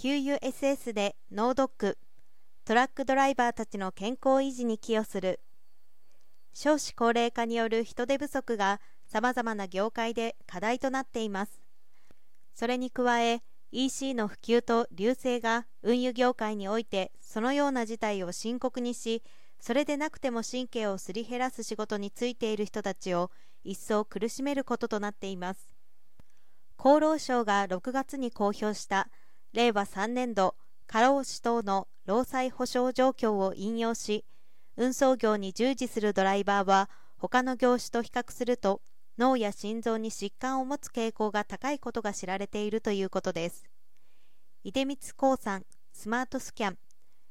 給油 SS で脳ドックトラックドライバーたちの健康維持に寄与する。少子高齢化による人手不足がさまざまな業界で課題となっています。それに加え EC の普及と隆盛が運輸業界においてそのような事態を深刻にしそれでなくても神経をすり減らす仕事に就いている人たちを一層苦しめることとなっています。厚労省が6月に公表した令和3年度過労死等の労災保障状況を引用し運送業に従事するドライバーは他の業種と比較すると脳や心臓に疾患を持つ傾向が高いことが知られているということです。出光興産スマートスキャン。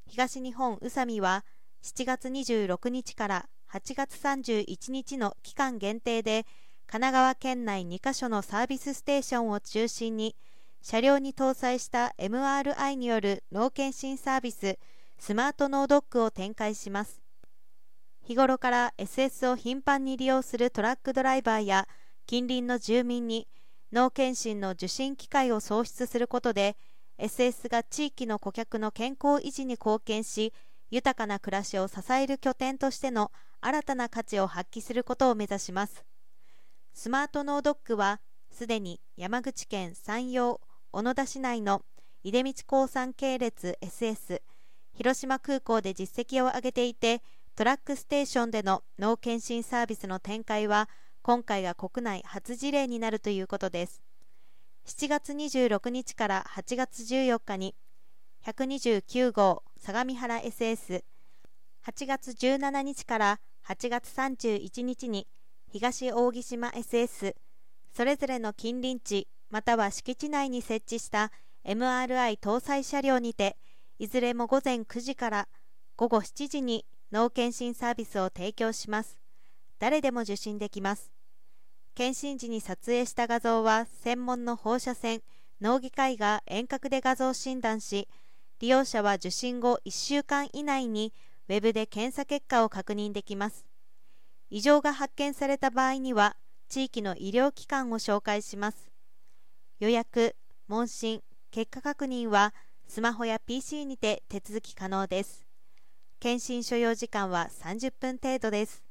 東日本宇佐美は7月26日から8月31日の期間限定で神奈川県内2カ所のサービスステーションを中心に車両に搭載した MRI による脳検診サービススマート脳ドックを展開します。日頃から SS を頻繁に利用するトラックドライバーや近隣の住民に脳検診の受診機会を創出することで SS が地域の顧客の健康維持に貢献し豊かな暮らしを支える拠点としての新たな価値を発揮することを目指します。スマートノードックはすでに山口県山陽小野田市内の出光興産系列 SS 広島空港で実績を上げていてトラックステーションでの脳検診サービスの展開は今回が国内初事例になるということです。7月26日から8月14日に129号相模原 SS8 月17日から8月31日に東扇島 SS それぞれの近隣地または敷地内に設置した MRI 搭載車両にていずれも午前9時から午後7時に脳検診サービスを提供します。誰でも受診できます。検診時に撮影した画像は専門の放射線脳外科医が遠隔で画像診断し利用者は受診後1週間以内にウェブで検査結果を確認できます。異常が発見された場合には地域の医療機関を紹介します。予約問診結果確認はスマホや PC にて手続き可能です。検診所要時間は30分程度です。